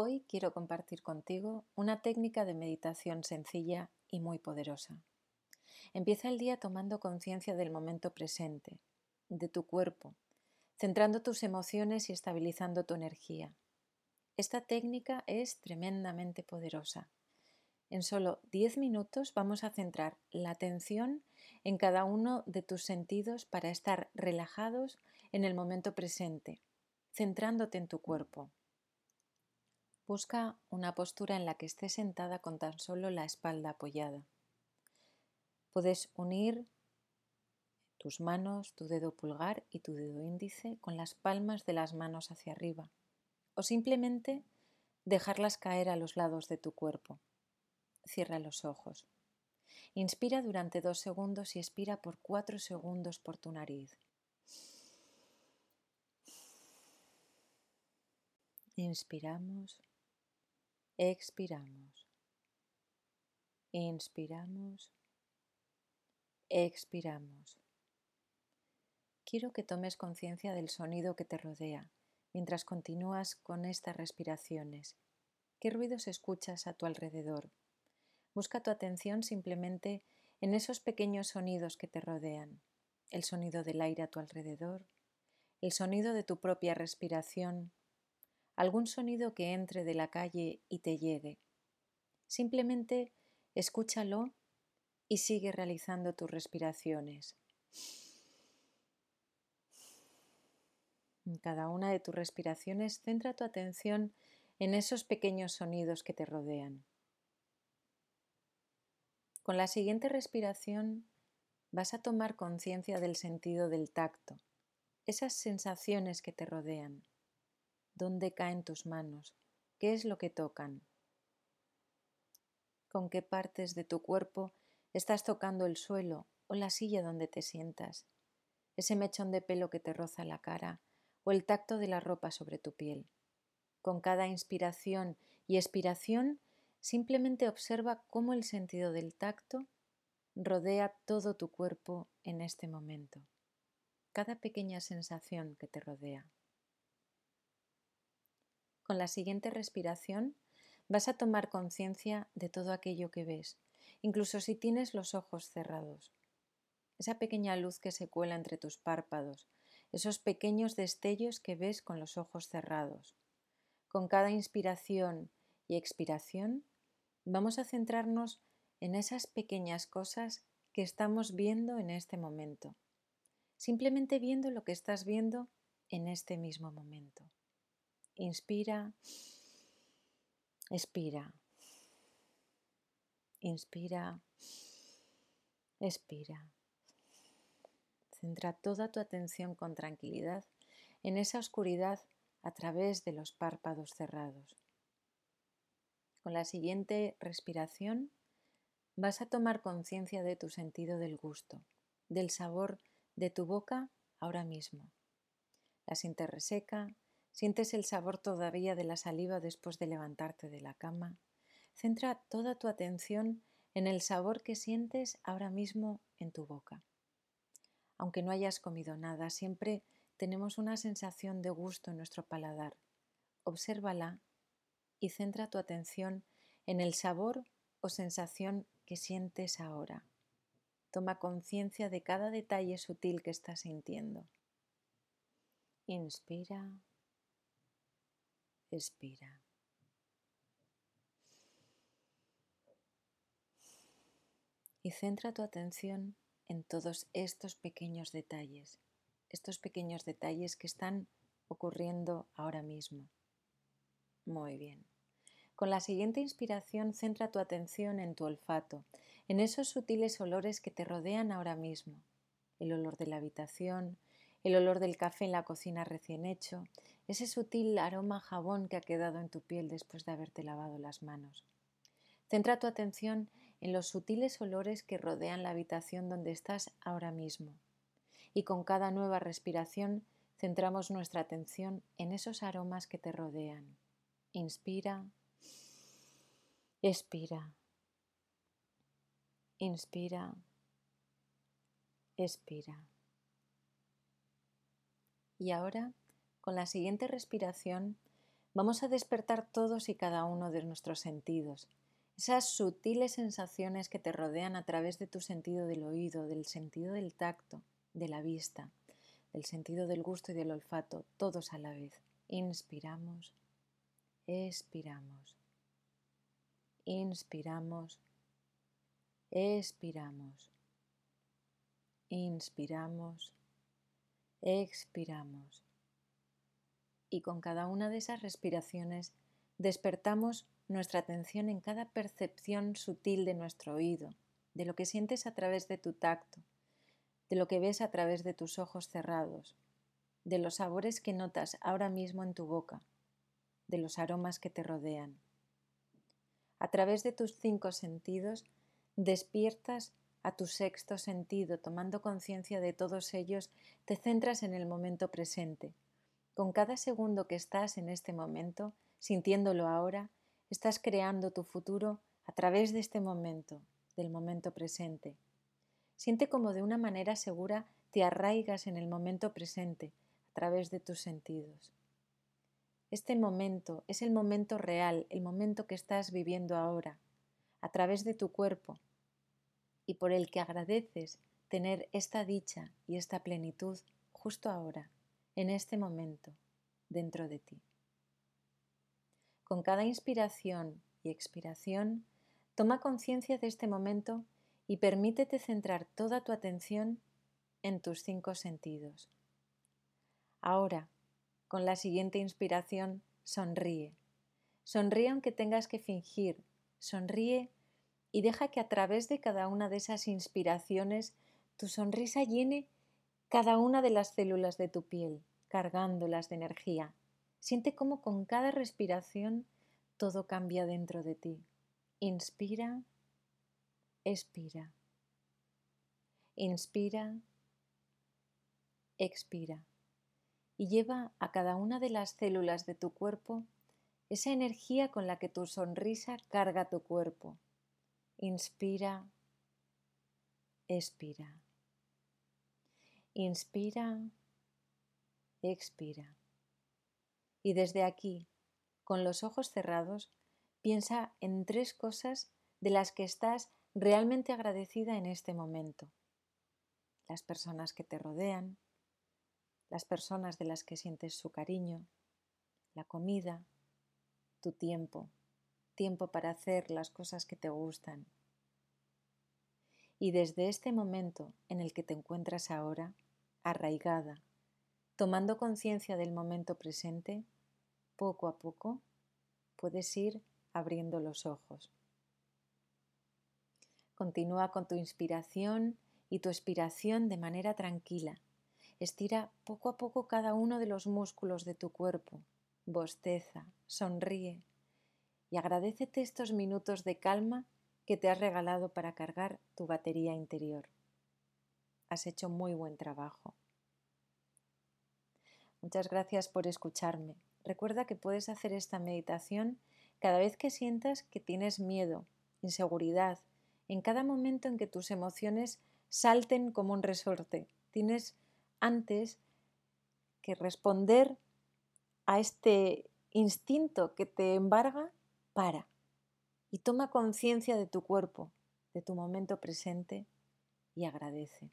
Hoy quiero compartir contigo una técnica de meditación sencilla y muy poderosa. Empieza el día tomando conciencia del momento presente, de tu cuerpo, centrando tus emociones y estabilizando tu energía. Esta técnica es tremendamente poderosa. En solo 10 minutos vamos a centrar la atención en cada uno de tus sentidos para estar relajados en el momento presente, centrándote en tu cuerpo. Busca una postura en la que estés sentada con tan solo la espalda apoyada. Puedes unir tus manos, tu dedo pulgar y tu dedo índice con las palmas de las manos hacia arriba o simplemente dejarlas caer a los lados de tu cuerpo. Cierra los ojos. Inspira durante dos segundos y expira por cuatro segundos por tu nariz. Inspiramos Expiramos. Inspiramos. Expiramos. Quiero que tomes conciencia del sonido que te rodea mientras continúas con estas respiraciones. ¿Qué ruidos escuchas a tu alrededor? Busca tu atención simplemente en esos pequeños sonidos que te rodean. El sonido del aire a tu alrededor, el sonido de tu propia respiración, algún sonido que entre de la calle y te llegue. Simplemente escúchalo y sigue realizando tus respiraciones. En cada una de tus respiraciones centra tu atención en esos pequeños sonidos que te rodean. Con la siguiente respiración vas a tomar conciencia del sentido del tacto, esas sensaciones que te rodean. ¿Dónde caen tus manos? ¿Qué es lo que tocan? ¿Con qué partes de tu cuerpo estás tocando el suelo o la silla donde te sientas? Ese mechón de pelo que te roza la cara o el tacto de la ropa sobre tu piel. Con cada inspiración y expiración simplemente observa cómo el sentido del tacto rodea todo tu cuerpo en este momento, cada pequeña sensación que te rodea. Con la siguiente respiración vas a tomar conciencia de todo aquello que ves, incluso si tienes los ojos cerrados. Esa pequeña luz que se cuela entre tus párpados, esos pequeños destellos que ves con los ojos cerrados. Con cada inspiración y expiración vamos a centrarnos en esas pequeñas cosas que estamos viendo en este momento, simplemente viendo lo que estás viendo en este mismo momento. Inspira, expira. Inspira, expira. Centra toda tu atención con tranquilidad en esa oscuridad a través de los párpados cerrados. Con la siguiente respiración vas a tomar conciencia de tu sentido del gusto, del sabor de tu boca ahora mismo. La sientes reseca, Sientes el sabor todavía de la saliva después de levantarte de la cama. Centra toda tu atención en el sabor que sientes ahora mismo en tu boca. Aunque no hayas comido nada, siempre tenemos una sensación de gusto en nuestro paladar. Obsérvala y centra tu atención en el sabor o sensación que sientes ahora. Toma conciencia de cada detalle sutil que estás sintiendo. Inspira expira. Y centra tu atención en todos estos pequeños detalles, estos pequeños detalles que están ocurriendo ahora mismo. Muy bien. Con la siguiente inspiración centra tu atención en tu olfato, en esos sutiles olores que te rodean ahora mismo. El olor de la habitación, el olor del café en la cocina recién hecho, ese sutil aroma jabón que ha quedado en tu piel después de haberte lavado las manos. Centra tu atención en los sutiles olores que rodean la habitación donde estás ahora mismo. Y con cada nueva respiración centramos nuestra atención en esos aromas que te rodean. Inspira, expira. Inspira, expira. Y ahora, con la siguiente respiración, vamos a despertar todos y cada uno de nuestros sentidos, esas sutiles sensaciones que te rodean a través de tu sentido del oído, del sentido del tacto, de la vista, del sentido del gusto y del olfato, todos a la vez. Inspiramos, expiramos, inspiramos, expiramos, inspiramos, expiramos. Y con cada una de esas respiraciones despertamos nuestra atención en cada percepción sutil de nuestro oído, de lo que sientes a través de tu tacto, de lo que ves a través de tus ojos cerrados, de los sabores que notas ahora mismo en tu boca, de los aromas que te rodean. A través de tus cinco sentidos despiertas a tu sexto sentido, tomando conciencia de todos ellos, te centras en el momento presente. Con cada segundo que estás en este momento, sintiéndolo ahora, estás creando tu futuro a través de este momento, del momento presente. Siente como de una manera segura te arraigas en el momento presente a través de tus sentidos. Este momento es el momento real, el momento que estás viviendo ahora, a través de tu cuerpo, y por el que agradeces tener esta dicha y esta plenitud justo ahora, en este momento, dentro de ti. Con cada inspiración y expiración, toma conciencia de este momento y permítete centrar toda tu atención en tus cinco sentidos. Ahora, con la siguiente inspiración, sonríe. Sonríe aunque tengas que fingir. Sonríe y deja que a través de cada una de esas inspiraciones tu sonrisa llene cada una de las células de tu piel, cargándolas de energía, Siente cómo con cada respiración todo cambia dentro de ti. Inspira, expira. Inspira, expira. Y lleva a cada una de las células de tu cuerpo esa energía con la que tu sonrisa carga tu cuerpo. Inspira, expira. Inspira, expira. Y desde aquí, con los ojos cerrados, piensa en tres cosas de las que estás realmente agradecida en este momento. Las personas que te rodean, las personas de las que sientes su cariño, la comida, tu tiempo, tiempo para hacer las cosas que te gustan. Y desde este momento en el que te encuentras ahora, arraigada, Tomando conciencia del momento presente, poco a poco puedes ir abriendo los ojos. Continúa con tu inspiración y tu expiración de manera tranquila. Estira poco a poco cada uno de los músculos de tu cuerpo. Bosteza, sonríe y agradecete estos minutos de calma que te has regalado para cargar tu batería interior. Has hecho muy buen trabajo. Muchas gracias por escucharme. Recuerda que puedes hacer esta meditación cada vez que sientas que tienes miedo, inseguridad, en cada momento en que tus emociones salten como un resorte. Tienes antes que responder a este instinto que te embarga, para y toma conciencia de tu cuerpo, de tu momento presente y agradece.